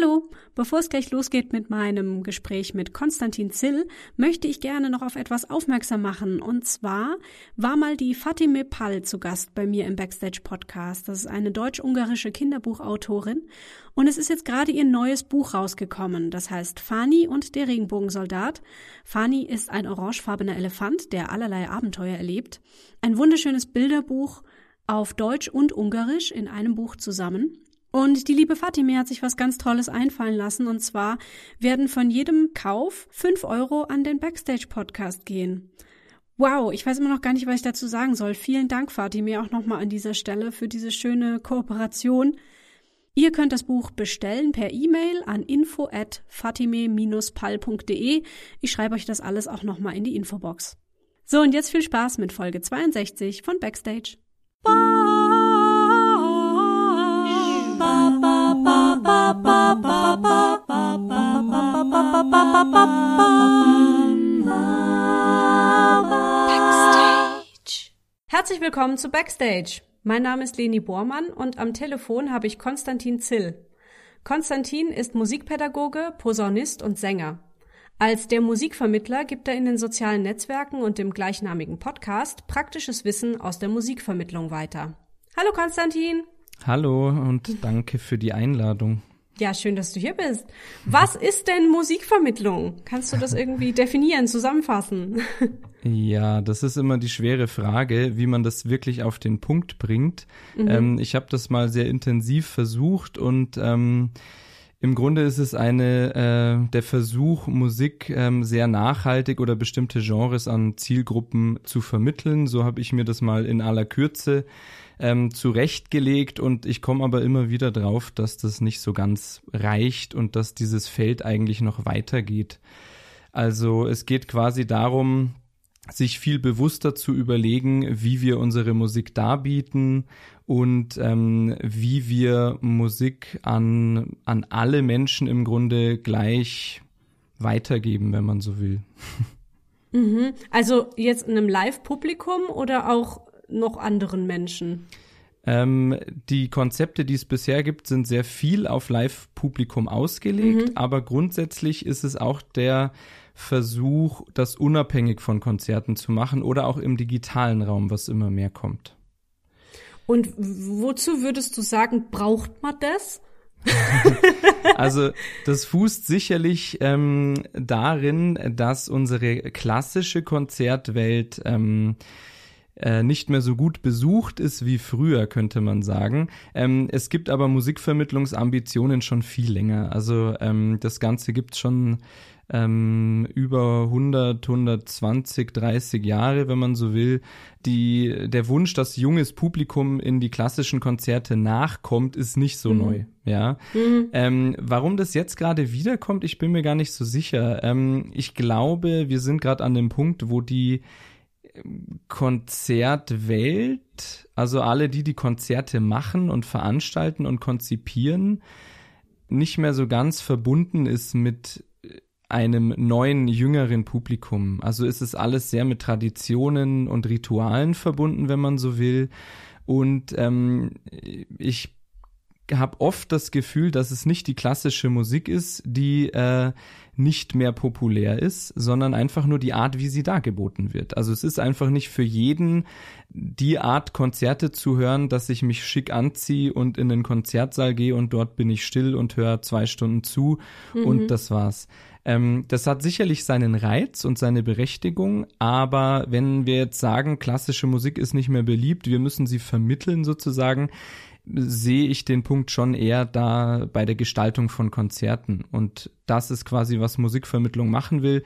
Hallo, bevor es gleich losgeht mit meinem Gespräch mit Konstantin Zill, möchte ich gerne noch auf etwas aufmerksam machen. Und zwar war mal die Fatime Pall zu Gast bei mir im Backstage Podcast. Das ist eine deutsch-ungarische Kinderbuchautorin. Und es ist jetzt gerade ihr neues Buch rausgekommen. Das heißt Fani und der Regenbogensoldat. Fani ist ein orangefarbener Elefant, der allerlei Abenteuer erlebt. Ein wunderschönes Bilderbuch auf Deutsch und Ungarisch in einem Buch zusammen. Und die liebe Fatime hat sich was ganz Tolles einfallen lassen. Und zwar werden von jedem Kauf fünf Euro an den Backstage-Podcast gehen. Wow, ich weiß immer noch gar nicht, was ich dazu sagen soll. Vielen Dank, Fatime, auch nochmal an dieser Stelle für diese schöne Kooperation. Ihr könnt das Buch bestellen per E-Mail an info at fatime-pal.de. Ich schreibe euch das alles auch nochmal in die Infobox. So, und jetzt viel Spaß mit Folge 62 von Backstage. Bye. Backstage. Herzlich willkommen zu Backstage. Mein Name ist Leni Bormann und am Telefon habe ich Konstantin Zill. Konstantin ist Musikpädagoge, Posaunist und Sänger. Als der Musikvermittler gibt er in den sozialen Netzwerken und dem gleichnamigen Podcast praktisches Wissen aus der Musikvermittlung weiter. Hallo Konstantin. Hallo und danke für die Einladung. Ja, schön, dass du hier bist. Was ist denn Musikvermittlung? Kannst du das irgendwie definieren, zusammenfassen? Ja, das ist immer die schwere Frage, wie man das wirklich auf den Punkt bringt. Mhm. Ähm, ich habe das mal sehr intensiv versucht und ähm, im Grunde ist es eine äh, der Versuch, Musik ähm, sehr nachhaltig oder bestimmte Genres an Zielgruppen zu vermitteln. So habe ich mir das mal in aller Kürze ähm, zurechtgelegt und ich komme aber immer wieder drauf, dass das nicht so ganz reicht und dass dieses Feld eigentlich noch weitergeht. Also es geht quasi darum, sich viel bewusster zu überlegen, wie wir unsere Musik darbieten und ähm, wie wir Musik an, an alle Menschen im Grunde gleich weitergeben, wenn man so will. Mhm. Also jetzt in einem Live-Publikum oder auch noch anderen Menschen? Ähm, die Konzepte, die es bisher gibt, sind sehr viel auf Live-Publikum ausgelegt, mhm. aber grundsätzlich ist es auch der Versuch, das unabhängig von Konzerten zu machen oder auch im digitalen Raum, was immer mehr kommt. Und wozu würdest du sagen, braucht man das? also das fußt sicherlich ähm, darin, dass unsere klassische Konzertwelt ähm, äh, nicht mehr so gut besucht ist wie früher, könnte man sagen. Ähm, es gibt aber Musikvermittlungsambitionen schon viel länger. Also ähm, das Ganze gibt schon ähm, über 100, 120, 30 Jahre, wenn man so will. Die, der Wunsch, dass junges Publikum in die klassischen Konzerte nachkommt, ist nicht so mhm. neu. Ja. Mhm. Ähm, warum das jetzt gerade wiederkommt, ich bin mir gar nicht so sicher. Ähm, ich glaube, wir sind gerade an dem Punkt, wo die Konzertwelt, also alle, die die Konzerte machen und veranstalten und konzipieren, nicht mehr so ganz verbunden ist mit einem neuen, jüngeren Publikum. Also ist es alles sehr mit Traditionen und Ritualen verbunden, wenn man so will. Und ähm, ich habe oft das Gefühl, dass es nicht die klassische Musik ist, die äh, nicht mehr populär ist, sondern einfach nur die Art, wie sie dargeboten wird. Also es ist einfach nicht für jeden die Art Konzerte zu hören, dass ich mich schick anziehe und in den Konzertsaal gehe und dort bin ich still und höre zwei Stunden zu mhm. und das war's. Ähm, das hat sicherlich seinen Reiz und seine Berechtigung, aber wenn wir jetzt sagen, klassische Musik ist nicht mehr beliebt, wir müssen sie vermitteln sozusagen, sehe ich den Punkt schon eher da bei der Gestaltung von Konzerten. Und das ist quasi, was Musikvermittlung machen will.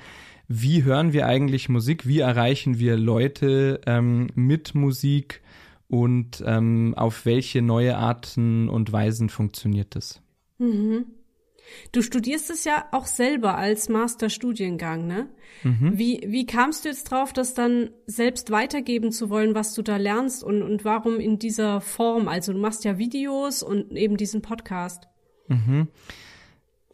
Wie hören wir eigentlich Musik? Wie erreichen wir Leute ähm, mit Musik? Und ähm, auf welche neue Arten und Weisen funktioniert das? Mhm. Du studierst es ja auch selber als Masterstudiengang, ne? Mhm. Wie, wie kamst du jetzt drauf, das dann selbst weitergeben zu wollen, was du da lernst und, und warum in dieser Form? Also du machst ja Videos und eben diesen Podcast. Mhm.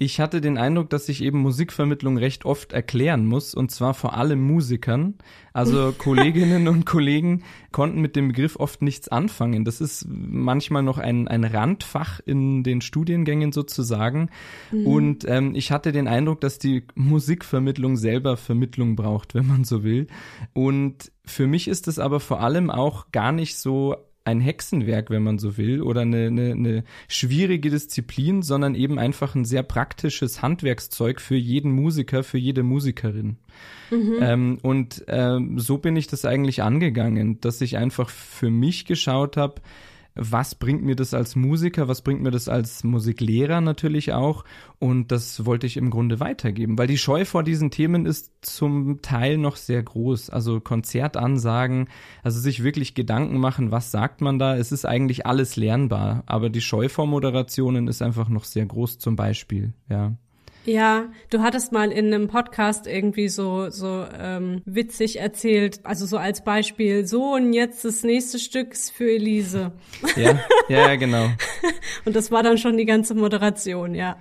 Ich hatte den Eindruck, dass ich eben Musikvermittlung recht oft erklären muss, und zwar vor allem Musikern. Also Kolleginnen und Kollegen konnten mit dem Begriff oft nichts anfangen. Das ist manchmal noch ein, ein Randfach in den Studiengängen sozusagen. Mhm. Und ähm, ich hatte den Eindruck, dass die Musikvermittlung selber Vermittlung braucht, wenn man so will. Und für mich ist es aber vor allem auch gar nicht so ein Hexenwerk, wenn man so will, oder eine, eine, eine schwierige Disziplin, sondern eben einfach ein sehr praktisches Handwerkszeug für jeden Musiker, für jede Musikerin. Mhm. Ähm, und ähm, so bin ich das eigentlich angegangen, dass ich einfach für mich geschaut habe, was bringt mir das als Musiker, was bringt mir das als Musiklehrer natürlich auch. Und das wollte ich im Grunde weitergeben, weil die Scheu vor diesen Themen ist zum Teil noch sehr groß. Also Konzertansagen, also sich wirklich Gedanken machen, was sagt man da. Es ist eigentlich alles lernbar, aber die Scheu vor Moderationen ist einfach noch sehr groß zum Beispiel, ja. Ja, du hattest mal in einem Podcast irgendwie so so ähm, witzig erzählt, also so als Beispiel, so und jetzt das nächste Stück für Elise. Ja, ja, genau. und das war dann schon die ganze Moderation, ja.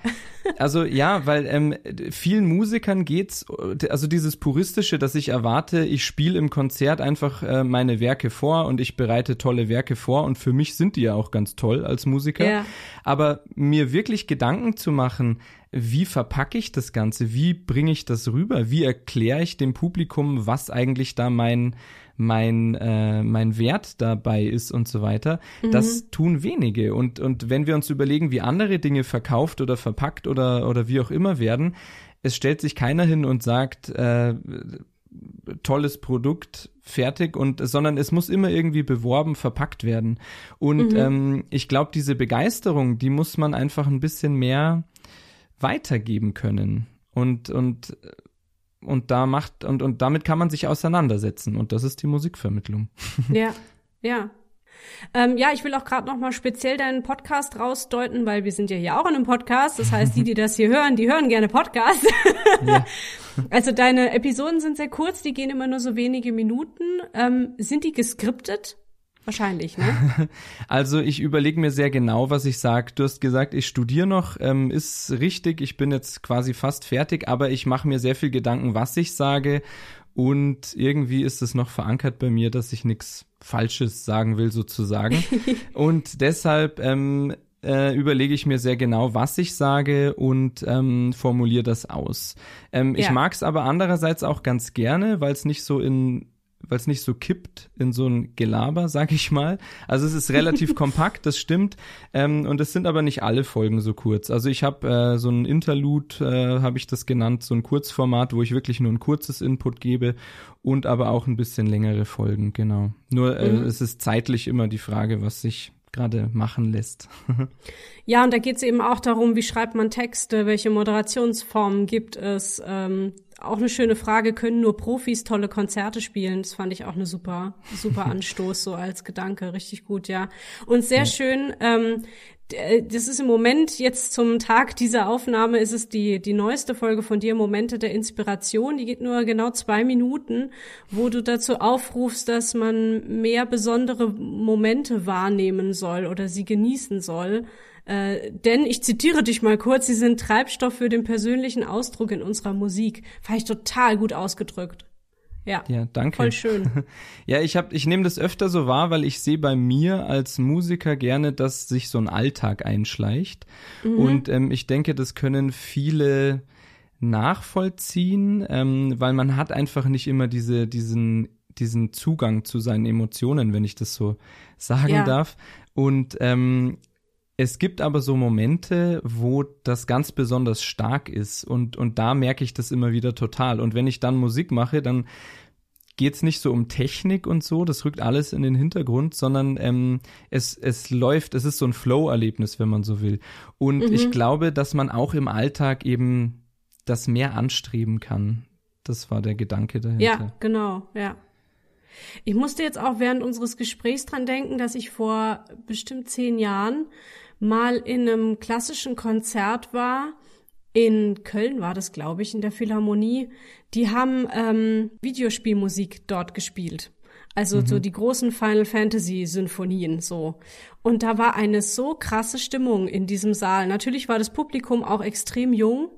Also ja, weil ähm, vielen Musikern geht's, also dieses puristische, dass ich erwarte, ich spiele im Konzert einfach äh, meine Werke vor und ich bereite tolle Werke vor und für mich sind die ja auch ganz toll als Musiker. Ja. Aber mir wirklich Gedanken zu machen, wie verpacke ich das Ganze? Wie bringe ich das rüber? Wie erkläre ich dem Publikum, was eigentlich da mein mein äh, mein Wert dabei ist und so weiter. Mhm. Das tun wenige und und wenn wir uns überlegen, wie andere Dinge verkauft oder verpackt oder oder wie auch immer werden, es stellt sich keiner hin und sagt äh, tolles Produkt fertig und sondern es muss immer irgendwie beworben verpackt werden und mhm. ähm, ich glaube diese Begeisterung die muss man einfach ein bisschen mehr weitergeben können. Und, und, und da macht, und, und damit kann man sich auseinandersetzen. Und das ist die Musikvermittlung. Ja, ja. Ähm, ja, ich will auch gerade noch mal speziell deinen Podcast rausdeuten, weil wir sind ja hier auch in einem Podcast. Das heißt, die, die das hier hören, die hören gerne Podcast. Ja. Also deine Episoden sind sehr kurz, die gehen immer nur so wenige Minuten. Ähm, sind die geskriptet? Wahrscheinlich, ne? Also ich überlege mir sehr genau, was ich sage. Du hast gesagt, ich studiere noch, ähm, ist richtig, ich bin jetzt quasi fast fertig, aber ich mache mir sehr viel Gedanken, was ich sage. Und irgendwie ist es noch verankert bei mir, dass ich nichts Falsches sagen will, sozusagen. und deshalb ähm, äh, überlege ich mir sehr genau, was ich sage und ähm, formuliere das aus. Ähm, ja. Ich mag es aber andererseits auch ganz gerne, weil es nicht so in weil es nicht so kippt in so ein Gelaber, sag ich mal. Also es ist relativ kompakt, das stimmt. Ähm, und es sind aber nicht alle Folgen so kurz. Also ich habe äh, so ein Interlude, äh, habe ich das genannt, so ein Kurzformat, wo ich wirklich nur ein kurzes Input gebe und aber auch ein bisschen längere Folgen, genau. Nur äh, mhm. es ist zeitlich immer die Frage, was sich gerade machen lässt. ja, und da geht es eben auch darum, wie schreibt man Texte, welche Moderationsformen gibt es. Ähm, auch eine schöne Frage, können nur Profis tolle Konzerte spielen? Das fand ich auch eine super, super Anstoß, so als Gedanke. Richtig gut, ja. Und sehr ja. schön, ähm, das ist im Moment jetzt zum Tag dieser Aufnahme ist es die, die neueste Folge von dir, Momente der Inspiration. Die geht nur genau zwei Minuten, wo du dazu aufrufst, dass man mehr besondere Momente wahrnehmen soll oder sie genießen soll. Äh, denn ich zitiere dich mal kurz, sie sind Treibstoff für den persönlichen Ausdruck in unserer Musik. Fand ich total gut ausgedrückt. Ja, ja, danke. Voll schön. ja, ich habe, ich nehme das öfter so wahr, weil ich sehe bei mir als Musiker gerne, dass sich so ein Alltag einschleicht. Mhm. Und ähm, ich denke, das können viele nachvollziehen, ähm, weil man hat einfach nicht immer diese, diesen, diesen Zugang zu seinen Emotionen, wenn ich das so sagen ja. darf. Und ähm, es gibt aber so Momente, wo das ganz besonders stark ist und, und da merke ich das immer wieder total. Und wenn ich dann Musik mache, dann geht es nicht so um Technik und so, das rückt alles in den Hintergrund, sondern ähm, es, es läuft, es ist so ein Flow-Erlebnis, wenn man so will. Und mhm. ich glaube, dass man auch im Alltag eben das mehr anstreben kann. Das war der Gedanke dahinter. Ja, genau, ja. Ich musste jetzt auch während unseres Gesprächs dran denken, dass ich vor bestimmt zehn Jahren mal in einem klassischen Konzert war. In Köln war das, glaube ich, in der Philharmonie. Die haben ähm, Videospielmusik dort gespielt. Also mhm. so die großen Final Fantasy Sinfonien so. Und da war eine so krasse Stimmung in diesem Saal. Natürlich war das Publikum auch extrem jung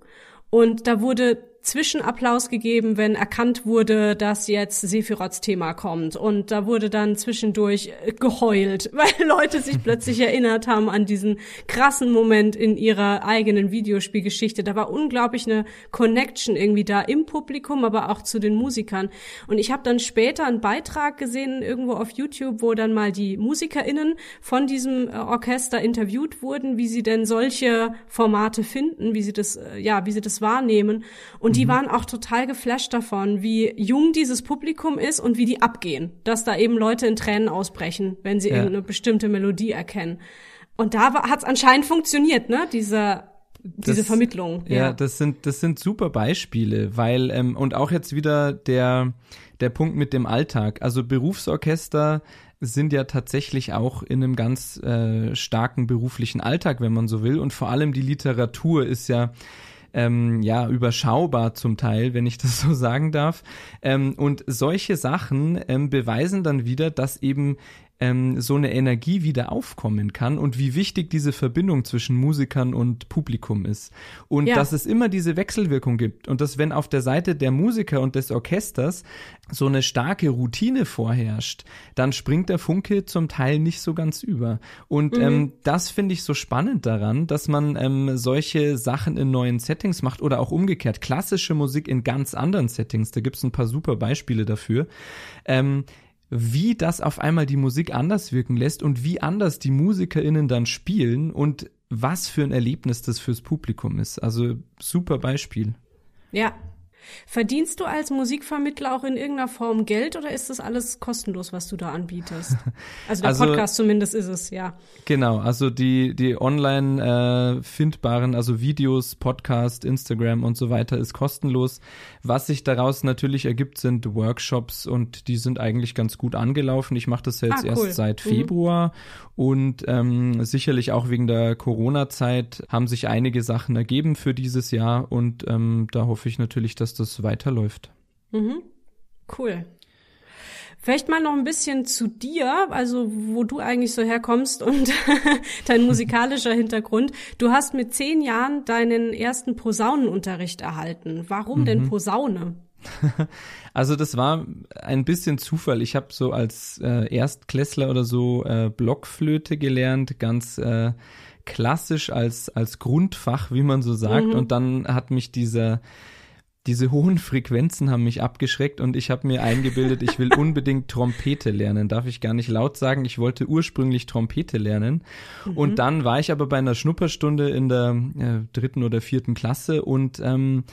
und da wurde Zwischenapplaus gegeben, wenn erkannt wurde, dass jetzt Sephiroths Thema kommt. Und da wurde dann zwischendurch äh, geheult, weil Leute sich plötzlich erinnert haben an diesen krassen Moment in ihrer eigenen Videospielgeschichte. Da war unglaublich eine Connection irgendwie da im Publikum, aber auch zu den Musikern. Und ich habe dann später einen Beitrag gesehen, irgendwo auf YouTube, wo dann mal die MusikerInnen von diesem äh, Orchester interviewt wurden, wie sie denn solche Formate finden, wie sie das, äh, ja, wie sie das wahrnehmen. Und und die mhm. waren auch total geflasht davon, wie jung dieses Publikum ist und wie die abgehen. Dass da eben Leute in Tränen ausbrechen, wenn sie ja. irgendeine bestimmte Melodie erkennen. Und da hat es anscheinend funktioniert, ne? Diese diese das, Vermittlung. Ja. ja, das sind das sind super Beispiele, weil ähm, und auch jetzt wieder der der Punkt mit dem Alltag. Also Berufsorchester sind ja tatsächlich auch in einem ganz äh, starken beruflichen Alltag, wenn man so will. Und vor allem die Literatur ist ja ähm, ja überschaubar zum Teil, wenn ich das so sagen darf. Ähm, und solche Sachen ähm, beweisen dann wieder, dass eben ähm, so eine Energie wieder aufkommen kann und wie wichtig diese Verbindung zwischen Musikern und Publikum ist. Und ja. dass es immer diese Wechselwirkung gibt und dass wenn auf der Seite der Musiker und des Orchesters so eine starke Routine vorherrscht, dann springt der Funke zum Teil nicht so ganz über. Und mhm. ähm, das finde ich so spannend daran, dass man ähm, solche Sachen in neuen Settings macht oder auch umgekehrt klassische Musik in ganz anderen Settings. Da gibt es ein paar super Beispiele dafür. Ähm, wie das auf einmal die Musik anders wirken lässt und wie anders die MusikerInnen dann spielen und was für ein Erlebnis das fürs Publikum ist. Also super Beispiel. Ja, Verdienst du als Musikvermittler auch in irgendeiner Form Geld oder ist das alles kostenlos, was du da anbietest? Also der also, Podcast zumindest ist es, ja. Genau, also die, die online äh, findbaren, also Videos, Podcast, Instagram und so weiter ist kostenlos. Was sich daraus natürlich ergibt, sind Workshops und die sind eigentlich ganz gut angelaufen. Ich mache das jetzt ah, cool. erst seit mhm. Februar mhm. und ähm, sicherlich auch wegen der Corona-Zeit haben sich einige Sachen ergeben für dieses Jahr und ähm, da hoffe ich natürlich, dass dass das weiterläuft. Mhm. Cool. Vielleicht mal noch ein bisschen zu dir, also wo du eigentlich so herkommst und dein musikalischer Hintergrund. Du hast mit zehn Jahren deinen ersten Posaunenunterricht erhalten. Warum mhm. denn Posaune? Also das war ein bisschen Zufall. Ich habe so als äh, Erstklässler oder so äh, Blockflöte gelernt, ganz äh, klassisch als als Grundfach, wie man so sagt. Mhm. Und dann hat mich dieser diese hohen Frequenzen haben mich abgeschreckt und ich habe mir eingebildet, ich will unbedingt Trompete lernen. Darf ich gar nicht laut sagen, ich wollte ursprünglich Trompete lernen. Mhm. Und dann war ich aber bei einer Schnupperstunde in der äh, dritten oder vierten Klasse und ähm,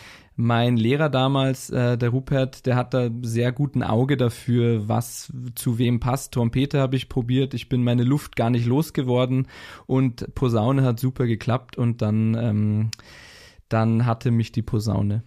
mein Lehrer damals, äh, der Rupert, der hat da sehr guten Auge dafür, was zu wem passt. Trompete habe ich probiert, ich bin meine Luft gar nicht losgeworden und Posaune hat super geklappt und dann, ähm, dann hatte mich die Posaune.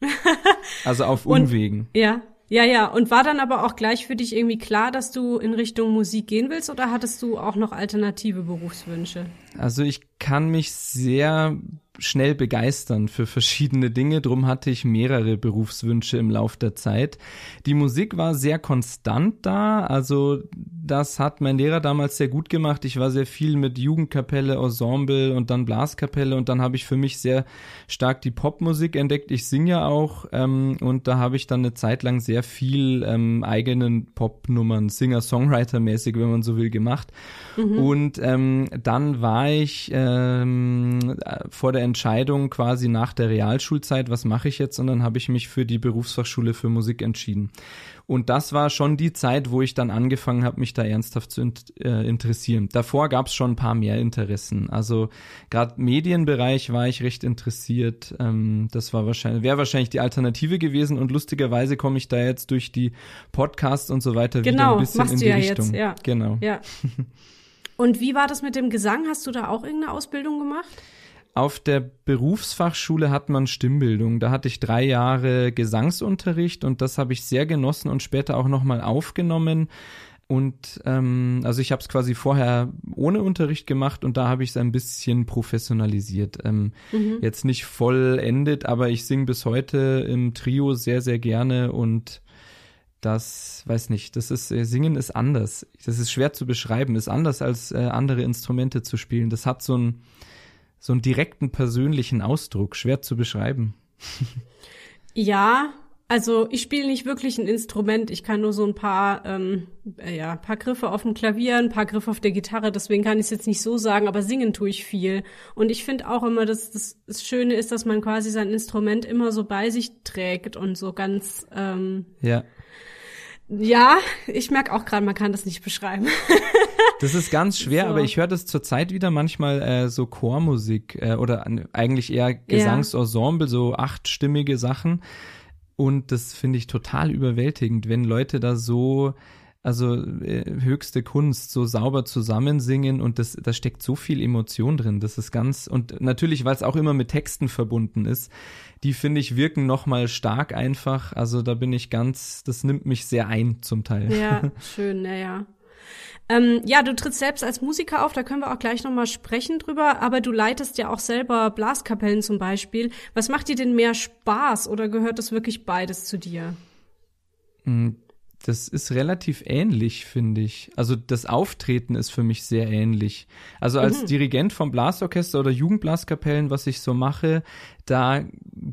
also auf Umwegen. Und, ja, ja, ja. Und war dann aber auch gleich für dich irgendwie klar, dass du in Richtung Musik gehen willst oder hattest du auch noch alternative Berufswünsche? Also ich kann mich sehr schnell begeistern für verschiedene Dinge. Drum hatte ich mehrere Berufswünsche im Lauf der Zeit. Die Musik war sehr konstant da. Also das hat mein Lehrer damals sehr gut gemacht. Ich war sehr viel mit Jugendkapelle, Ensemble und dann Blaskapelle und dann habe ich für mich sehr stark die Popmusik entdeckt. Ich singe ja auch ähm, und da habe ich dann eine Zeit lang sehr viel ähm, eigenen Popnummern, Singer-Songwriter-mäßig, wenn man so will, gemacht. Mhm. Und ähm, dann war ich ähm, vor der Entscheidung quasi nach der Realschulzeit, was mache ich jetzt? Und dann habe ich mich für die Berufsfachschule für Musik entschieden. Und das war schon die Zeit, wo ich dann angefangen habe, mich da ernsthaft zu äh, interessieren. Davor gab es schon ein paar mehr Interessen. Also gerade Medienbereich war ich recht interessiert. Ähm, das war wahrscheinlich, wäre wahrscheinlich die Alternative gewesen. Und lustigerweise komme ich da jetzt durch die Podcasts und so weiter genau, wieder ein bisschen in die ja Richtung. Jetzt, ja. Genau. Ja. Und wie war das mit dem Gesang? Hast du da auch irgendeine Ausbildung gemacht? Auf der Berufsfachschule hat man Stimmbildung. Da hatte ich drei Jahre Gesangsunterricht und das habe ich sehr genossen und später auch nochmal aufgenommen. Und ähm, also ich habe es quasi vorher ohne Unterricht gemacht und da habe ich es ein bisschen professionalisiert. Ähm, mhm. Jetzt nicht vollendet, aber ich singe bis heute im Trio sehr, sehr gerne und das, weiß nicht, das ist, äh, Singen ist anders. Das ist schwer zu beschreiben, ist anders als äh, andere Instrumente zu spielen. Das hat so einen, so einen direkten persönlichen Ausdruck, schwer zu beschreiben. ja, also ich spiele nicht wirklich ein Instrument. Ich kann nur so ein paar, ähm, äh, ja, paar Griffe auf dem Klavier, ein paar Griffe auf der Gitarre. Deswegen kann ich es jetzt nicht so sagen, aber singen tue ich viel. Und ich finde auch immer, dass das, das Schöne ist, dass man quasi sein Instrument immer so bei sich trägt und so ganz ähm, ja. Ja, ich merke auch gerade, man kann das nicht beschreiben. Das ist ganz schwer, so. aber ich höre das zurzeit wieder manchmal äh, so Chormusik äh, oder eigentlich eher Gesangsensemble, ja. so achtstimmige Sachen. Und das finde ich total überwältigend, wenn Leute da so also äh, höchste Kunst, so sauber zusammensingen und das, da steckt so viel Emotion drin. Das ist ganz, und natürlich, weil es auch immer mit Texten verbunden ist, die finde ich wirken nochmal stark einfach. Also da bin ich ganz, das nimmt mich sehr ein zum Teil. Ja, schön, naja. Ähm, ja, du trittst selbst als Musiker auf, da können wir auch gleich nochmal sprechen drüber, aber du leitest ja auch selber Blaskapellen zum Beispiel. Was macht dir denn mehr Spaß oder gehört das wirklich beides zu dir? Hm, das ist relativ ähnlich, finde ich. Also das Auftreten ist für mich sehr ähnlich. Also als mhm. Dirigent vom Blasorchester oder Jugendblaskapellen, was ich so mache, da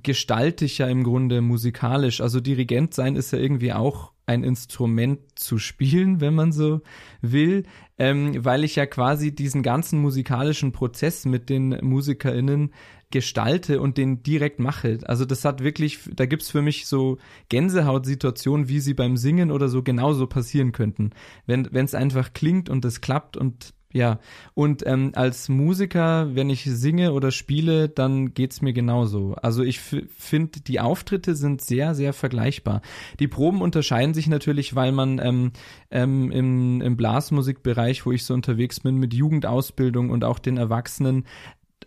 gestalte ich ja im Grunde musikalisch. Also Dirigent sein ist ja irgendwie auch ein Instrument zu spielen, wenn man so will, ähm, weil ich ja quasi diesen ganzen musikalischen Prozess mit den MusikerInnen gestalte und den direkt mache. Also das hat wirklich, da gibt's für mich so Gänsehautsituationen, wie sie beim Singen oder so genauso passieren könnten. Wenn es einfach klingt und es klappt und ja, und ähm, als Musiker, wenn ich singe oder spiele, dann geht's mir genauso. Also ich finde, die Auftritte sind sehr, sehr vergleichbar. Die Proben unterscheiden sich natürlich, weil man ähm, ähm, im, im Blasmusikbereich, wo ich so unterwegs bin, mit Jugendausbildung und auch den Erwachsenen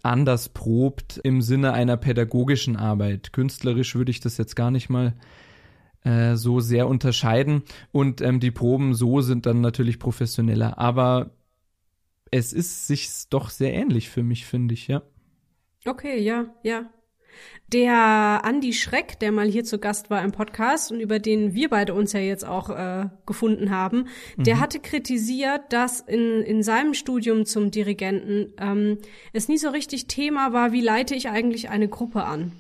anders probt im Sinne einer pädagogischen Arbeit. Künstlerisch würde ich das jetzt gar nicht mal äh, so sehr unterscheiden. Und ähm, die Proben so sind dann natürlich professioneller. Aber es ist sich doch sehr ähnlich für mich, finde ich, ja. Okay, ja, ja. Der Andi Schreck, der mal hier zu Gast war im Podcast und über den wir beide uns ja jetzt auch äh, gefunden haben, mhm. der hatte kritisiert, dass in, in seinem Studium zum Dirigenten ähm, es nie so richtig Thema war, wie leite ich eigentlich eine Gruppe an.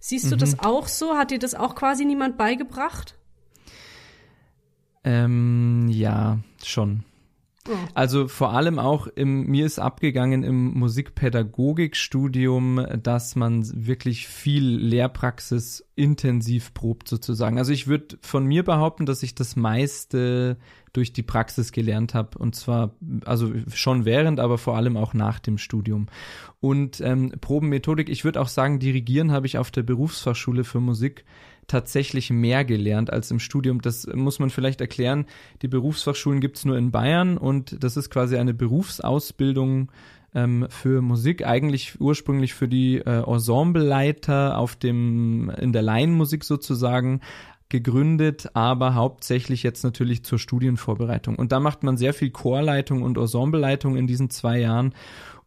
Siehst du mhm. das auch so? Hat dir das auch quasi niemand beigebracht? Ähm, ja, schon. Also vor allem auch im, mir ist abgegangen im Musikpädagogikstudium, dass man wirklich viel Lehrpraxis intensiv probt sozusagen. Also ich würde von mir behaupten, dass ich das meiste durch die Praxis gelernt habe und zwar also schon während, aber vor allem auch nach dem Studium. Und ähm, Probenmethodik, ich würde auch sagen, dirigieren habe ich auf der Berufsfachschule für Musik tatsächlich mehr gelernt als im Studium. Das muss man vielleicht erklären. Die Berufsfachschulen gibt's nur in Bayern und das ist quasi eine Berufsausbildung ähm, für Musik, eigentlich ursprünglich für die äh, Ensembleleiter auf dem, in der Laienmusik sozusagen gegründet, aber hauptsächlich jetzt natürlich zur Studienvorbereitung. Und da macht man sehr viel Chorleitung und Ensembleleitung in diesen zwei Jahren.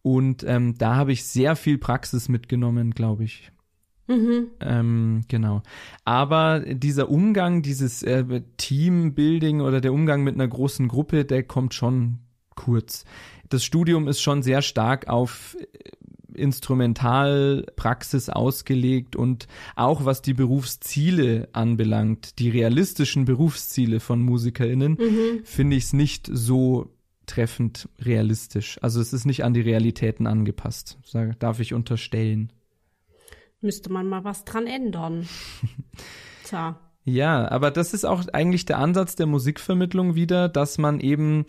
Und ähm, da habe ich sehr viel Praxis mitgenommen, glaube ich. Mhm. Ähm, genau. Aber dieser Umgang, dieses äh, Teambuilding oder der Umgang mit einer großen Gruppe, der kommt schon kurz. Das Studium ist schon sehr stark auf äh, Instrumentalpraxis ausgelegt und auch was die Berufsziele anbelangt, die realistischen Berufsziele von MusikerInnen, mhm. finde ich es nicht so treffend realistisch. Also es ist nicht an die Realitäten angepasst, darf ich unterstellen müsste man mal was dran ändern. Tja. Ja, aber das ist auch eigentlich der Ansatz der Musikvermittlung wieder, dass man eben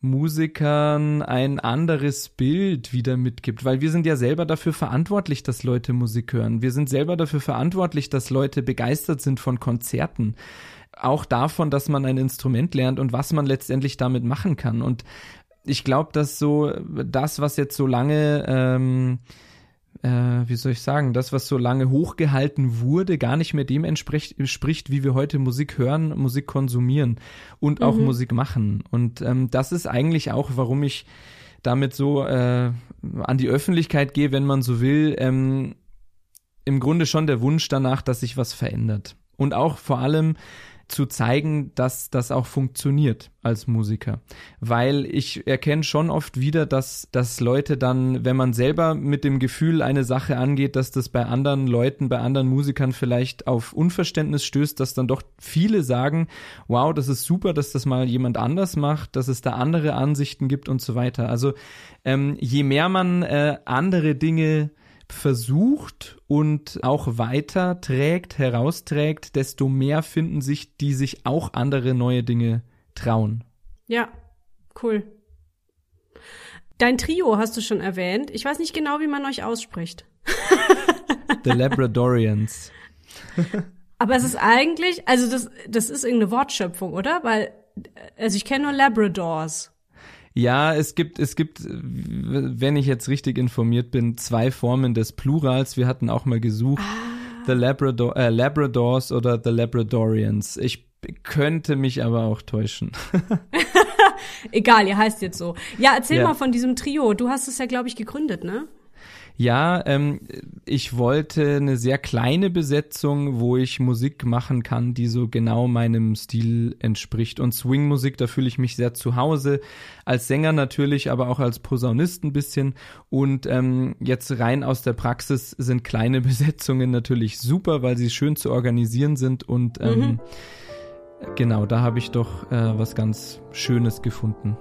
Musikern ein anderes Bild wieder mitgibt, weil wir sind ja selber dafür verantwortlich, dass Leute Musik hören. Wir sind selber dafür verantwortlich, dass Leute begeistert sind von Konzerten. Auch davon, dass man ein Instrument lernt und was man letztendlich damit machen kann. Und ich glaube, dass so das, was jetzt so lange ähm, äh, wie soll ich sagen, das, was so lange hochgehalten wurde, gar nicht mehr dem entspricht, wie wir heute Musik hören, Musik konsumieren und auch mhm. Musik machen. Und ähm, das ist eigentlich auch, warum ich damit so äh, an die Öffentlichkeit gehe, wenn man so will, ähm, im Grunde schon der Wunsch danach, dass sich was verändert. Und auch vor allem zu zeigen, dass das auch funktioniert als Musiker. Weil ich erkenne schon oft wieder, dass, dass Leute dann, wenn man selber mit dem Gefühl eine Sache angeht, dass das bei anderen Leuten, bei anderen Musikern vielleicht auf Unverständnis stößt, dass dann doch viele sagen, wow, das ist super, dass das mal jemand anders macht, dass es da andere Ansichten gibt und so weiter. Also ähm, je mehr man äh, andere Dinge versucht und auch weiter trägt, herausträgt, desto mehr finden sich, die sich auch andere neue Dinge trauen. Ja, cool. Dein Trio hast du schon erwähnt. Ich weiß nicht genau, wie man euch ausspricht. The Labradorians. Aber es ist eigentlich, also das, das ist irgendeine Wortschöpfung, oder? Weil, also ich kenne nur Labradors. Ja, es gibt, es gibt, wenn ich jetzt richtig informiert bin, zwei Formen des Plurals. Wir hatten auch mal gesucht. Ah. The Labrador, äh, Labradors oder The Labradorians. Ich könnte mich aber auch täuschen. Egal, ihr heißt jetzt so. Ja, erzähl ja. mal von diesem Trio. Du hast es ja, glaube ich, gegründet, ne? Ja, ähm, ich wollte eine sehr kleine Besetzung, wo ich Musik machen kann, die so genau meinem Stil entspricht. Und Swing-Musik, da fühle ich mich sehr zu Hause. Als Sänger natürlich, aber auch als Posaunist ein bisschen. Und ähm, jetzt rein aus der Praxis sind kleine Besetzungen natürlich super, weil sie schön zu organisieren sind. Und ähm, mhm. genau, da habe ich doch äh, was ganz Schönes gefunden.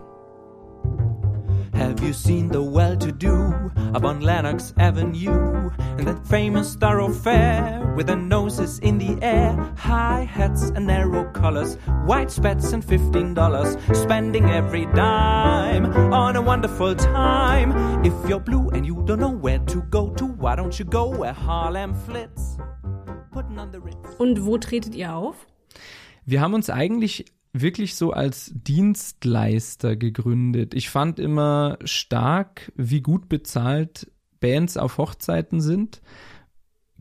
Have you seen the well-to-do up on Lennox Avenue? And that famous thoroughfare with the noses in the air, high hats and narrow collars, white spats and fifteen dollars, spending every dime on a wonderful time. If you're blue and you don't know where to go to, why don't you go where Harlem flits? Und wo tretet ihr auf? Wir haben uns eigentlich wirklich so als Dienstleister gegründet. Ich fand immer stark, wie gut bezahlt Bands auf Hochzeiten sind,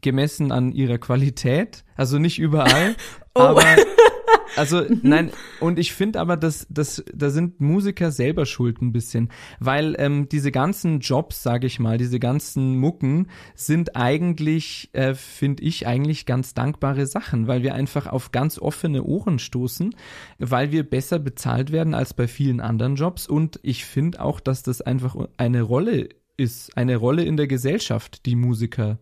gemessen an ihrer Qualität. Also nicht überall, oh. aber also nein, und ich finde aber, dass, dass da sind Musiker selber schuld ein bisschen, weil ähm, diese ganzen Jobs, sage ich mal, diese ganzen Mucken sind eigentlich, äh, finde ich, eigentlich ganz dankbare Sachen, weil wir einfach auf ganz offene Ohren stoßen, weil wir besser bezahlt werden als bei vielen anderen Jobs. Und ich finde auch, dass das einfach eine Rolle ist, eine Rolle in der Gesellschaft, die Musiker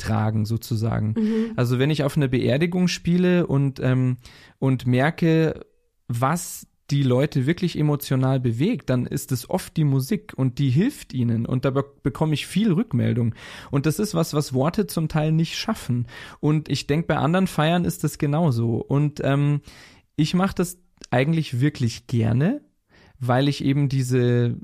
tragen sozusagen. Mhm. Also wenn ich auf einer Beerdigung spiele und, ähm, und merke, was die Leute wirklich emotional bewegt, dann ist es oft die Musik und die hilft ihnen und da be bekomme ich viel Rückmeldung. Und das ist was, was Worte zum Teil nicht schaffen. Und ich denke, bei anderen Feiern ist das genauso. Und ähm, ich mache das eigentlich wirklich gerne, weil ich eben diese,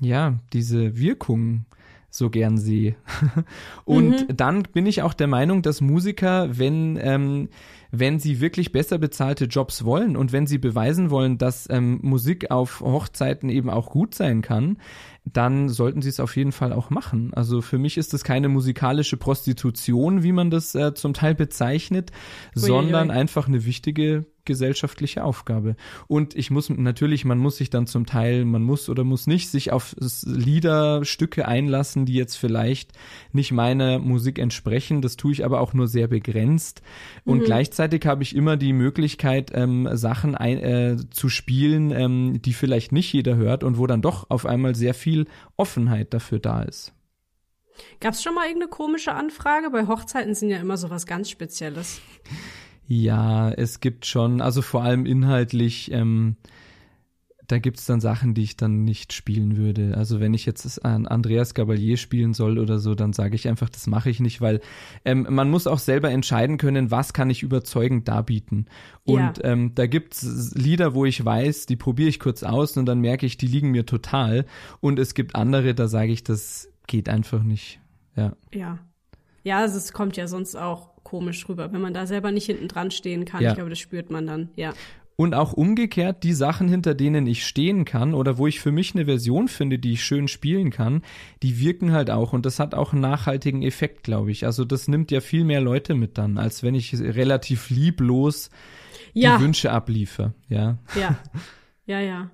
ja, diese Wirkung so gern sehe. Und mhm. dann bin ich auch der Meinung, dass Musiker, wenn, ähm, wenn sie wirklich besser bezahlte Jobs wollen und wenn sie beweisen wollen, dass ähm, Musik auf Hochzeiten eben auch gut sein kann, dann sollten sie es auf jeden Fall auch machen. Also für mich ist das keine musikalische Prostitution, wie man das äh, zum Teil bezeichnet, Ui, sondern einfach eine wichtige gesellschaftliche Aufgabe. Und ich muss natürlich, man muss sich dann zum Teil, man muss oder muss nicht sich auf Liederstücke einlassen, die jetzt vielleicht nicht meiner Musik entsprechen. Das tue ich aber auch nur sehr begrenzt. Und mhm. gleichzeitig habe ich immer die Möglichkeit, ähm, Sachen ein, äh, zu spielen, ähm, die vielleicht nicht jeder hört und wo dann doch auf einmal sehr viel Offenheit dafür da ist. Gab es schon mal irgendeine komische Anfrage? Bei Hochzeiten sind ja immer so was ganz Spezielles. Ja, es gibt schon, also vor allem inhaltlich, ähm, da gibt's dann Sachen, die ich dann nicht spielen würde. Also wenn ich jetzt an Andreas Gabalier spielen soll oder so, dann sage ich einfach, das mache ich nicht, weil ähm, man muss auch selber entscheiden können, was kann ich überzeugend darbieten. Und ja. ähm, da gibt's Lieder, wo ich weiß, die probiere ich kurz aus und dann merke ich, die liegen mir total. Und es gibt andere, da sage ich, das geht einfach nicht. Ja. Ja. Ja, also es kommt ja sonst auch komisch rüber, wenn man da selber nicht hinten dran stehen kann. Ja. Ich glaube, das spürt man dann, ja. Und auch umgekehrt, die Sachen, hinter denen ich stehen kann oder wo ich für mich eine Version finde, die ich schön spielen kann, die wirken halt auch und das hat auch einen nachhaltigen Effekt, glaube ich. Also das nimmt ja viel mehr Leute mit dann, als wenn ich relativ lieblos ja. die Wünsche abliefer, ja. Ja, ja, ja.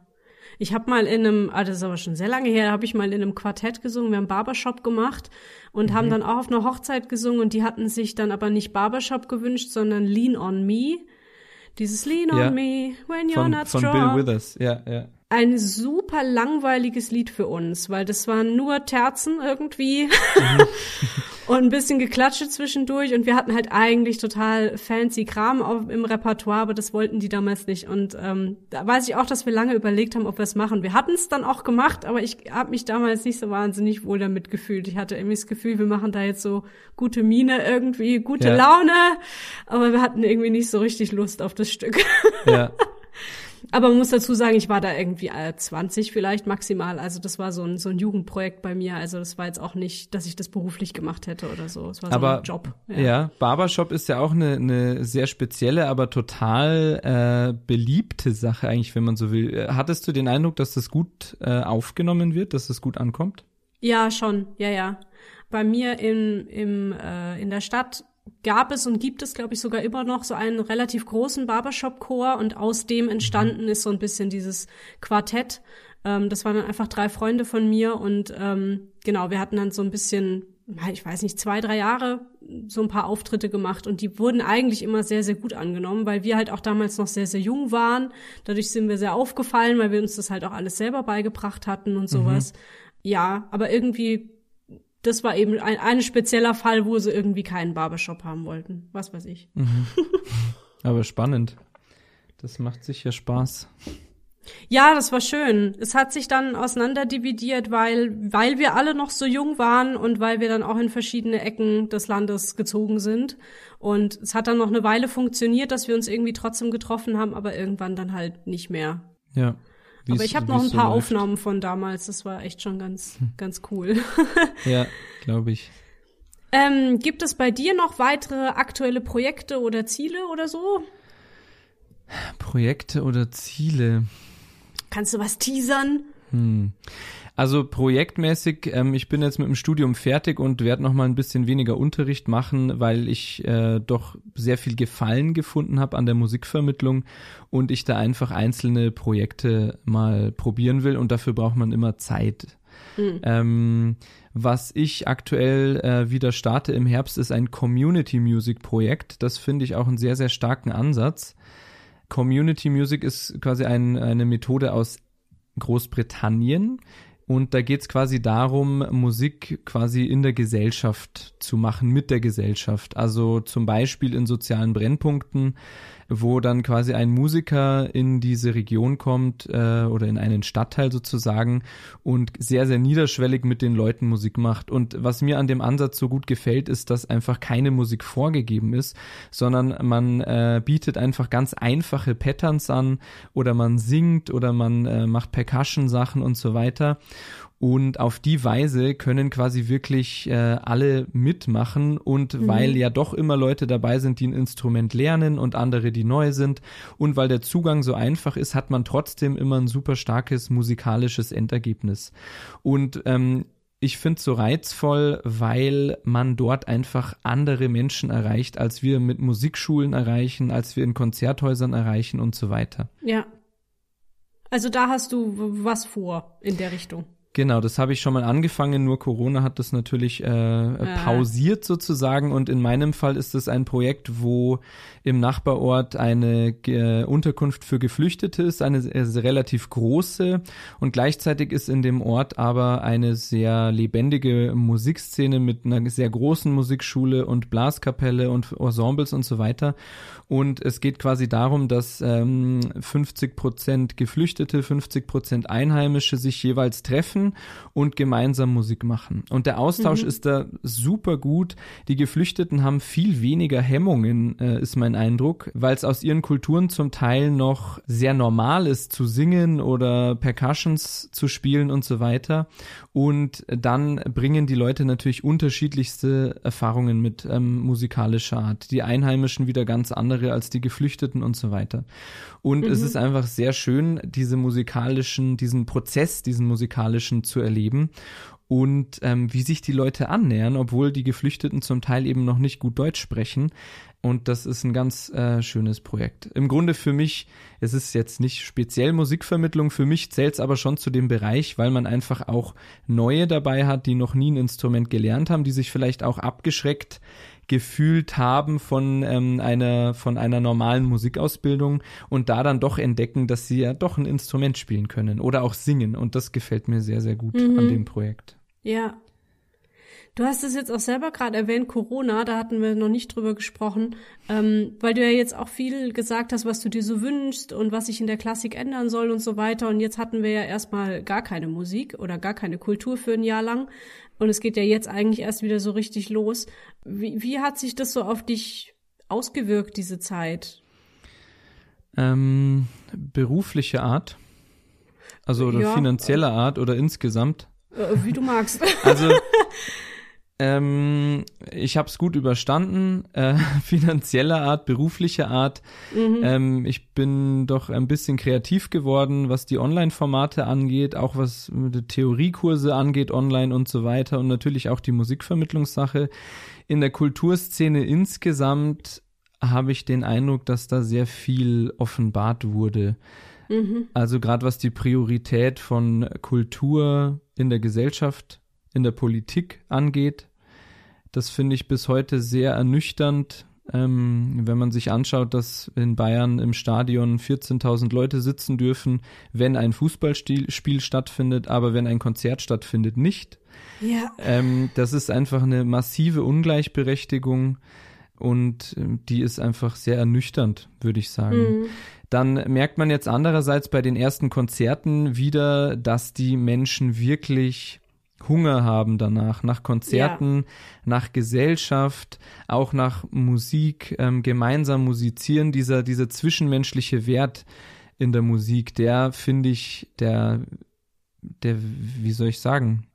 Ich habe mal in einem, ah, das ist aber schon sehr lange her, habe ich mal in einem Quartett gesungen. Wir haben Barbershop gemacht und mhm. haben dann auch auf einer Hochzeit gesungen und die hatten sich dann aber nicht Barbershop gewünscht, sondern Lean on Me. Dieses Lean on Ja. me when you're Von, not von strong. Bill Withers, ja, ja. ein super langweiliges Lied für uns, weil das waren nur Terzen irgendwie Mhm. und ein bisschen Geklatsche zwischendurch und wir hatten halt eigentlich total fancy Kram auf, im Repertoire, aber das wollten die damals nicht und ähm, da weiß ich auch, dass wir lange überlegt haben, ob wir es machen. Wir hatten es dann auch gemacht, aber ich habe mich damals nicht so wahnsinnig wohl damit gefühlt. Ich hatte irgendwie das Gefühl, wir machen da jetzt so gute Miene irgendwie, gute Ja. Laune, aber wir hatten irgendwie nicht so richtig Lust auf das Stück. ja. Aber man muss dazu sagen, ich war da irgendwie äh, 20 vielleicht maximal. Also das war so ein, so ein Jugendprojekt bei mir. Also das war jetzt auch nicht, dass ich das beruflich gemacht hätte oder so. Es war so aber ein Job. Ja. Barbershop ist ja auch eine, eine sehr spezielle, aber total äh, beliebte Sache eigentlich, wenn man so will. Äh, Hattest du den Eindruck, dass das gut äh, aufgenommen wird, dass das gut ankommt? Ja, schon. Ja, ja. Bei mir in, im, äh, in der Stadt gab es und gibt es, glaube ich, sogar immer noch so einen relativ großen Barbershop-Chor und aus dem entstanden ist so ein bisschen dieses Quartett. Ähm, das waren dann einfach drei Freunde von mir und ähm, genau, wir hatten dann so ein bisschen, ich weiß nicht, zwei, drei Jahre so ein paar Auftritte gemacht und die wurden eigentlich immer sehr, sehr gut angenommen, weil wir halt auch damals noch sehr, sehr jung waren. Dadurch sind wir sehr aufgefallen, weil wir uns das halt auch alles selber beigebracht hatten und sowas. Ja, aber irgendwie das war eben ein, ein spezieller Fall, wo sie irgendwie keinen Barbershop haben wollten. Was weiß ich. Aber spannend. Das macht sicher Spaß. Ja, das war schön. Es hat sich dann auseinanderdividiert, weil, weil wir alle noch so jung waren und weil wir dann auch in verschiedene Ecken des Landes gezogen sind. Und es hat dann noch eine Weile funktioniert, dass wir uns irgendwie trotzdem getroffen haben, aber irgendwann dann halt nicht mehr. Ja. Wie's- aber ich habe noch ein so paar läuft. Aufnahmen von damals. Das war echt schon ganz, ganz cool. Ja, glaube ich. ähm, gibt es bei dir noch weitere aktuelle Projekte oder Ziele oder so? Projekte oder Ziele? Kannst du was teasern? Hm. Also projektmäßig, ähm, ich bin jetzt mit dem Studium fertig und werde noch mal ein bisschen weniger Unterricht machen, weil ich äh, doch sehr viel Gefallen gefunden habe an der Musikvermittlung und ich da einfach einzelne Projekte mal probieren will und dafür braucht man immer Zeit. Ähm, was ich aktuell äh, wieder starte im Herbst, ist ein Community Music Projekt. Das finde ich auch einen sehr, sehr starken Ansatz. Community Music ist quasi ein, eine Methode aus Großbritannien. Und da geht es quasi darum, Musik quasi in der Gesellschaft zu machen, mit der Gesellschaft. Also zum Beispiel in sozialen Brennpunkten, wo dann quasi ein Musiker in diese Region kommt äh, oder in einen Stadtteil sozusagen und sehr, sehr niederschwellig mit den Leuten Musik macht. Und was mir an dem Ansatz so gut gefällt, ist, dass einfach keine Musik vorgegeben ist, sondern man äh, bietet einfach ganz einfache Patterns an oder man singt oder man äh, macht Percussion-Sachen und so weiter. Und auf die Weise können quasi wirklich äh, alle mitmachen und weil ja doch immer Leute dabei sind, die ein Instrument lernen und andere, die neu sind und weil der Zugang so einfach ist, hat man trotzdem immer ein super starkes musikalisches Endergebnis. Und ähm, ich finde es so reizvoll, weil man dort einfach andere Menschen erreicht, als wir mit Musikschulen erreichen, als wir in Konzerthäusern erreichen und so weiter. Ja. Also da hast du was vor in der Richtung. Genau, das habe ich schon mal angefangen, nur Corona hat das natürlich äh, pausiert sozusagen und in meinem Fall ist es ein Projekt, wo im Nachbarort eine äh, Unterkunft für Geflüchtete ist, eine sehr, relativ große und gleichzeitig ist in dem Ort aber eine sehr lebendige Musikszene mit einer sehr großen Musikschule und Blaskapelle und Ensembles und so weiter. Und es geht quasi darum, dass ähm, 50 Prozent Geflüchtete, 50 Prozent Einheimische sich jeweils treffen und gemeinsam Musik machen. Und der Austausch ist da super gut. Die Geflüchteten haben viel weniger Hemmungen, äh, ist mein Eindruck, weil es aus ihren Kulturen zum Teil noch sehr normal ist zu singen oder Percussions zu spielen und so weiter. Und dann bringen die Leute natürlich unterschiedlichste Erfahrungen mit ähm, musikalischer Art. Die Einheimischen wieder ganz andere als die Geflüchteten und so weiter. Und es ist einfach sehr schön, diese musikalischen, diesen Prozess, diesen musikalischen zu erleben und ähm, wie sich die Leute annähern, obwohl die Geflüchteten zum Teil eben noch nicht gut Deutsch sprechen. Und das ist ein ganz äh, schönes Projekt. Im Grunde für mich, es ist jetzt nicht speziell Musikvermittlung, für mich zählt es aber schon zu dem Bereich, weil man einfach auch Neue dabei hat, die noch nie ein Instrument gelernt haben, die sich vielleicht auch abgeschreckt gefühlt haben von ähm, einer von einer normalen Musikausbildung und da dann doch entdecken, dass sie ja doch ein Instrument spielen können oder auch singen und das gefällt mir sehr sehr gut mhm. an dem Projekt. Ja, Du hast es jetzt auch selber gerade erwähnt, Corona, da hatten wir noch nicht drüber gesprochen, ähm, weil du ja jetzt auch viel gesagt hast, was du dir so wünschst und was sich in der Klassik ändern soll und so weiter. Und jetzt hatten wir ja erstmal gar keine Musik oder gar keine Kultur für ein Jahr lang. Und es geht ja jetzt eigentlich erst wieder so richtig los. Wie, wie hat sich das so auf dich ausgewirkt, diese Zeit? Ähm, berufliche Art. Also oder ja, finanzieller Art oder insgesamt. Äh, wie du magst. Also Ähm, ich habe es gut überstanden, äh, finanzieller Art, beruflicher Art. Mhm. Ähm, ich bin doch ein bisschen kreativ geworden, was die Online-Formate angeht, auch was die Theoriekurse angeht, online und so weiter und natürlich auch die Musikvermittlungssache. In der Kulturszene insgesamt habe ich den Eindruck, dass da sehr viel offenbart wurde. Mhm. Also gerade was die Priorität von Kultur in der Gesellschaft in der Politik angeht. Das finde ich bis heute sehr ernüchternd, ähm, wenn man sich anschaut, dass in Bayern im Stadion 14.000 Leute sitzen dürfen, wenn ein Fußballspiel stattfindet, aber wenn ein Konzert stattfindet, nicht. Ja. Ähm, das ist einfach eine massive Ungleichberechtigung und äh, die ist einfach sehr ernüchternd, würde ich sagen. Mhm. Dann merkt man jetzt andererseits bei den ersten Konzerten wieder, dass die Menschen wirklich Hunger haben danach, nach Konzerten, ja. nach Gesellschaft, auch nach Musik, ähm, gemeinsam musizieren, dieser, dieser zwischenmenschliche Wert in der Musik, der finde ich, der, der, wie soll ich sagen,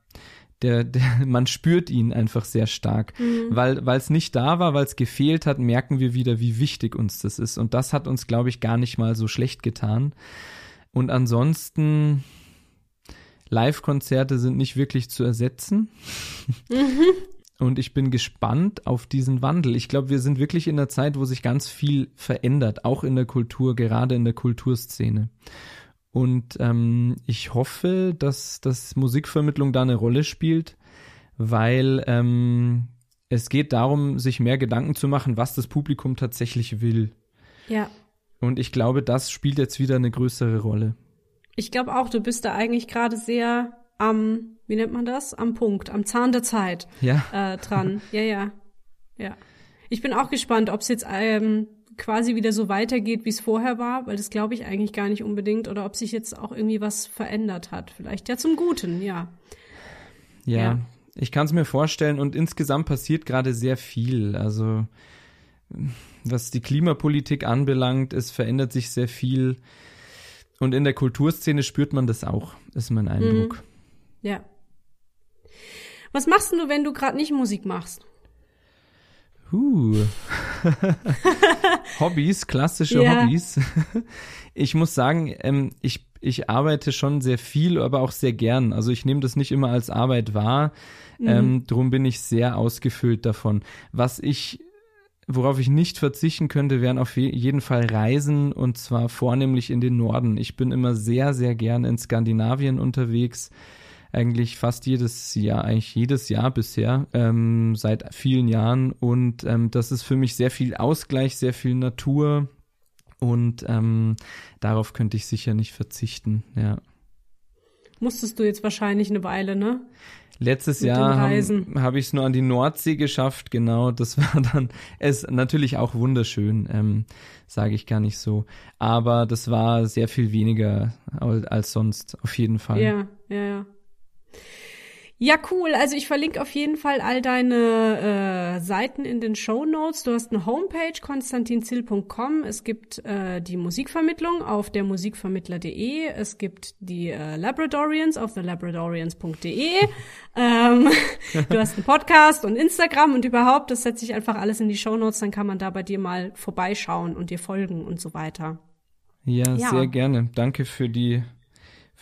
der, der, man spürt ihn einfach sehr stark. Mhm. Weil es nicht da war, weil es gefehlt hat, merken wir wieder, wie wichtig uns das ist. Und das hat uns, glaube ich, gar nicht mal so schlecht getan. Und ansonsten, Live-Konzerte sind nicht wirklich zu ersetzen. Mhm. Und ich bin gespannt auf diesen Wandel. Ich glaube, wir sind wirklich in einer Zeit, wo sich ganz viel verändert, auch in der Kultur, gerade in der Kulturszene. Und ähm, ich hoffe, dass, dass Musikvermittlung da eine Rolle spielt, weil ähm, es geht darum, sich mehr Gedanken zu machen, was das Publikum tatsächlich will. Ja. Und ich glaube, das spielt jetzt wieder eine größere Rolle. Ich glaube auch, du bist da eigentlich gerade sehr am, wie nennt man das? Am Punkt, am Zahn der Zeit ja. äh, dran. ja, ja. Ja. Ich bin auch gespannt, ob es jetzt ähm, quasi wieder so weitergeht, wie es vorher war, weil das glaube ich eigentlich gar nicht unbedingt, oder ob sich jetzt auch irgendwie was verändert hat. Vielleicht ja zum Guten, ja. Ja, ja. ich kann es mir vorstellen und insgesamt passiert gerade sehr viel. Also was die Klimapolitik anbelangt, es verändert sich sehr viel. Und in der Kulturszene spürt man das auch, ist mein Eindruck. Mhm. Ja. Was machst du, wenn du gerade nicht Musik machst? Uh. Hobbys, klassische ja. Hobbys. ich muss sagen, ähm, ich, ich arbeite schon sehr viel, aber auch sehr gern. Also ich nehme das nicht immer als Arbeit wahr. Mhm. Ähm, drum bin ich sehr ausgefüllt davon. Was ich Worauf ich nicht verzichten könnte, wären auf jeden Fall Reisen und zwar vornehmlich in den Norden. Ich bin immer sehr, sehr gern in Skandinavien unterwegs. Eigentlich fast jedes Jahr, eigentlich jedes Jahr bisher, ähm, seit vielen Jahren. Und ähm, das ist für mich sehr viel Ausgleich, sehr viel Natur. Und ähm, darauf könnte ich sicher nicht verzichten, ja. Musstest du jetzt wahrscheinlich eine Weile, ne? Letztes Jahr habe hab ich es nur an die Nordsee geschafft, genau. Das war dann, es natürlich auch wunderschön, ähm, sage ich gar nicht so. Aber das war sehr viel weniger als sonst, auf jeden Fall. Ja, ja, ja. Ja, cool. Also ich verlinke auf jeden Fall all deine äh, Seiten in den Show Notes. Du hast eine Homepage, konstantinzill.com. Es gibt äh, die Musikvermittlung auf der musikvermittler.de. Es gibt die äh, Labradorians auf der labradorians.de. ähm, du hast einen Podcast und Instagram und überhaupt, das setze ich einfach alles in die Show Notes. Dann kann man da bei dir mal vorbeischauen und dir folgen und so weiter. Ja, ja. sehr gerne. Danke für die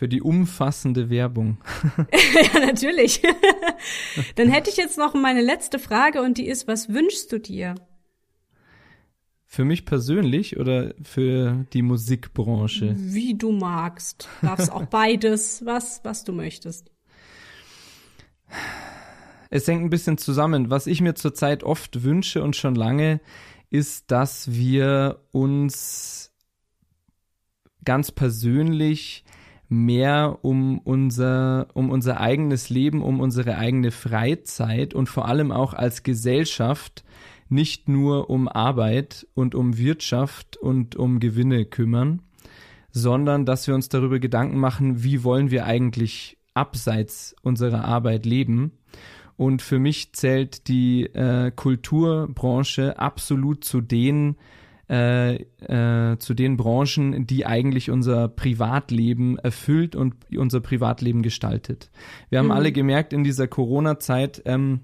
für die umfassende Werbung. ja, natürlich. Dann hätte ich jetzt noch meine letzte Frage und die ist, was wünschst du dir? Für mich persönlich oder für die Musikbranche? Wie du magst. Darfst auch beides, was, was du möchtest. es hängt ein bisschen zusammen. Was ich mir zurzeit oft wünsche und schon lange, ist, dass wir uns ganz persönlich mehr um unser, um unser eigenes Leben, um unsere eigene Freizeit und vor allem auch als Gesellschaft nicht nur um Arbeit und um Wirtschaft und um Gewinne kümmern, sondern dass wir uns darüber Gedanken machen, wie wollen wir eigentlich abseits unserer Arbeit leben. Und für mich zählt die äh, Kulturbranche absolut zu den äh, äh, zu den Branchen, die eigentlich unser Privatleben erfüllt und unser Privatleben gestaltet. Wir haben mhm. alle gemerkt in dieser Corona-Zeit, ähm,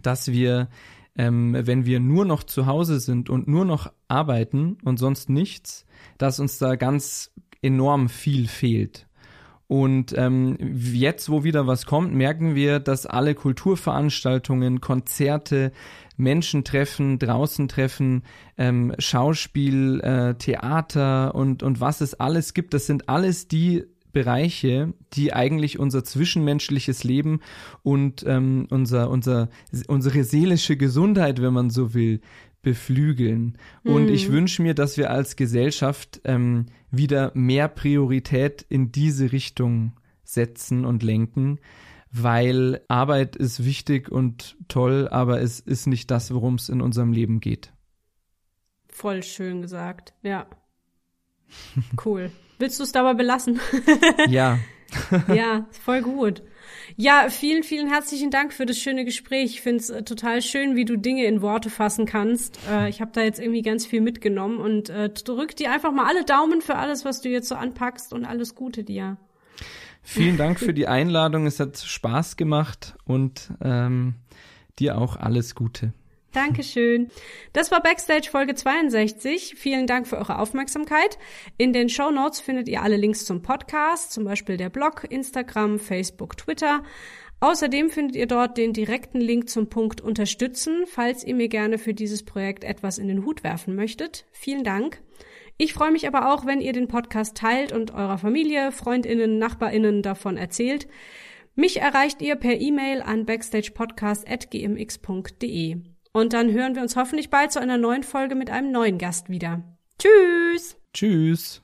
dass wir, ähm, wenn wir nur noch zu Hause sind und nur noch arbeiten und sonst nichts, dass uns da ganz enorm viel fehlt. Und ähm, jetzt, wo wieder was kommt, merken wir, dass alle Kulturveranstaltungen, Konzerte, Menschen treffen, draußen treffen, ähm, Schauspiel, äh, Theater und, und was es alles gibt, das sind alles die Bereiche, die eigentlich unser zwischenmenschliches Leben und ähm, unser, unser, unsere seelische Gesundheit, wenn man so will, beflügeln. Mhm. Und ich mhm. wünsche mir, dass wir als Gesellschaft ähm, wieder mehr Priorität in diese Richtung setzen und lenken, weil Arbeit ist wichtig und toll, aber es ist nicht das, worum es in unserem Leben geht. Voll schön gesagt, ja. Cool. Willst du es dabei belassen? ja. ja, voll gut. Ja, vielen, vielen herzlichen Dank für das schöne Gespräch. Ich finde es äh, total schön, wie du Dinge in Worte fassen kannst. Äh, ich habe da jetzt irgendwie ganz viel mitgenommen und äh, drück dir einfach mal alle Daumen für alles, was du jetzt so anpackst und alles Gute dir. Vielen Dank für die Einladung. Es hat Spaß gemacht und ähm, dir auch alles Gute. Dankeschön. Das war Backstage Folge 62. Vielen Dank für eure Aufmerksamkeit. In den Show Notes findet ihr alle Links zum Podcast, zum Beispiel der Blog, Instagram, Facebook, Twitter. Außerdem findet ihr dort den direkten Link zum Punkt Unterstützen, falls ihr mir gerne für dieses Projekt etwas in den Hut werfen möchtet. Vielen Dank. Ich freue mich aber auch, wenn ihr den Podcast teilt und eurer Familie, Freundinnen, Nachbarinnen davon erzählt. Mich erreicht ihr per E-Mail an backstagepodcast.gmx.de. Und dann hören wir uns hoffentlich bald zu einer neuen Folge mit einem neuen Gast wieder. Tschüss! Tschüss!